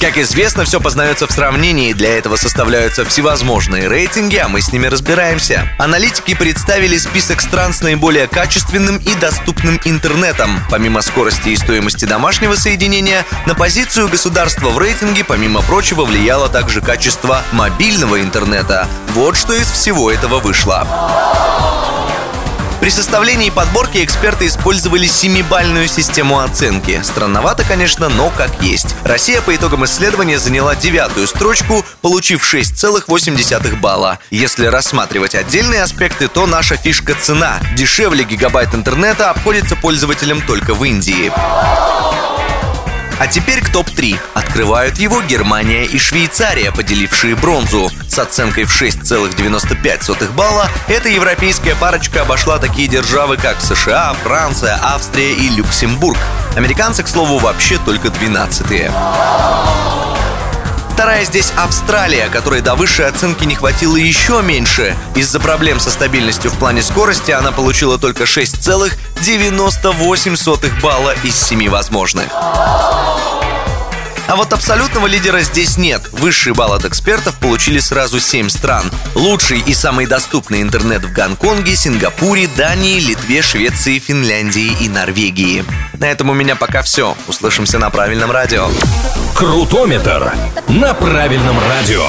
Как известно, все познается в сравнении, для этого составляются всевозможные рейтинги, а мы с ними разбираемся. Аналитики представили список стран с наиболее качественным и доступным интернетом. Помимо скорости и стоимости домашнего соединения, на позицию государства в рейтинге, помимо прочего, влияло также качество мобильного интернета. Вот что из всего этого вышло. При составлении подборки эксперты использовали семибальную систему оценки. Странновато, конечно, но как есть. Россия по итогам исследования заняла девятую строчку, получив 6,8 балла. Если рассматривать отдельные аспекты, то наша фишка цена. Дешевле гигабайт интернета обходится пользователям только в Индии. А теперь к топ-3. Открывают его Германия и Швейцария, поделившие бронзу. С оценкой в 6,95 балла эта европейская парочка обошла такие державы, как США, Франция, Австрия и Люксембург. Американцы, к слову, вообще только 12-е. Вторая здесь Австралия, которой до высшей оценки не хватило еще меньше. Из-за проблем со стабильностью в плане скорости она получила только 6,98 балла из 7 возможных. А вот абсолютного лидера здесь нет. Высший балл от экспертов получили сразу 7 стран. Лучший и самый доступный интернет в Гонконге, Сингапуре, Дании, Литве, Швеции, Финляндии и Норвегии. На этом у меня пока все. Услышимся на правильном радио. Крутометр на правильном радио.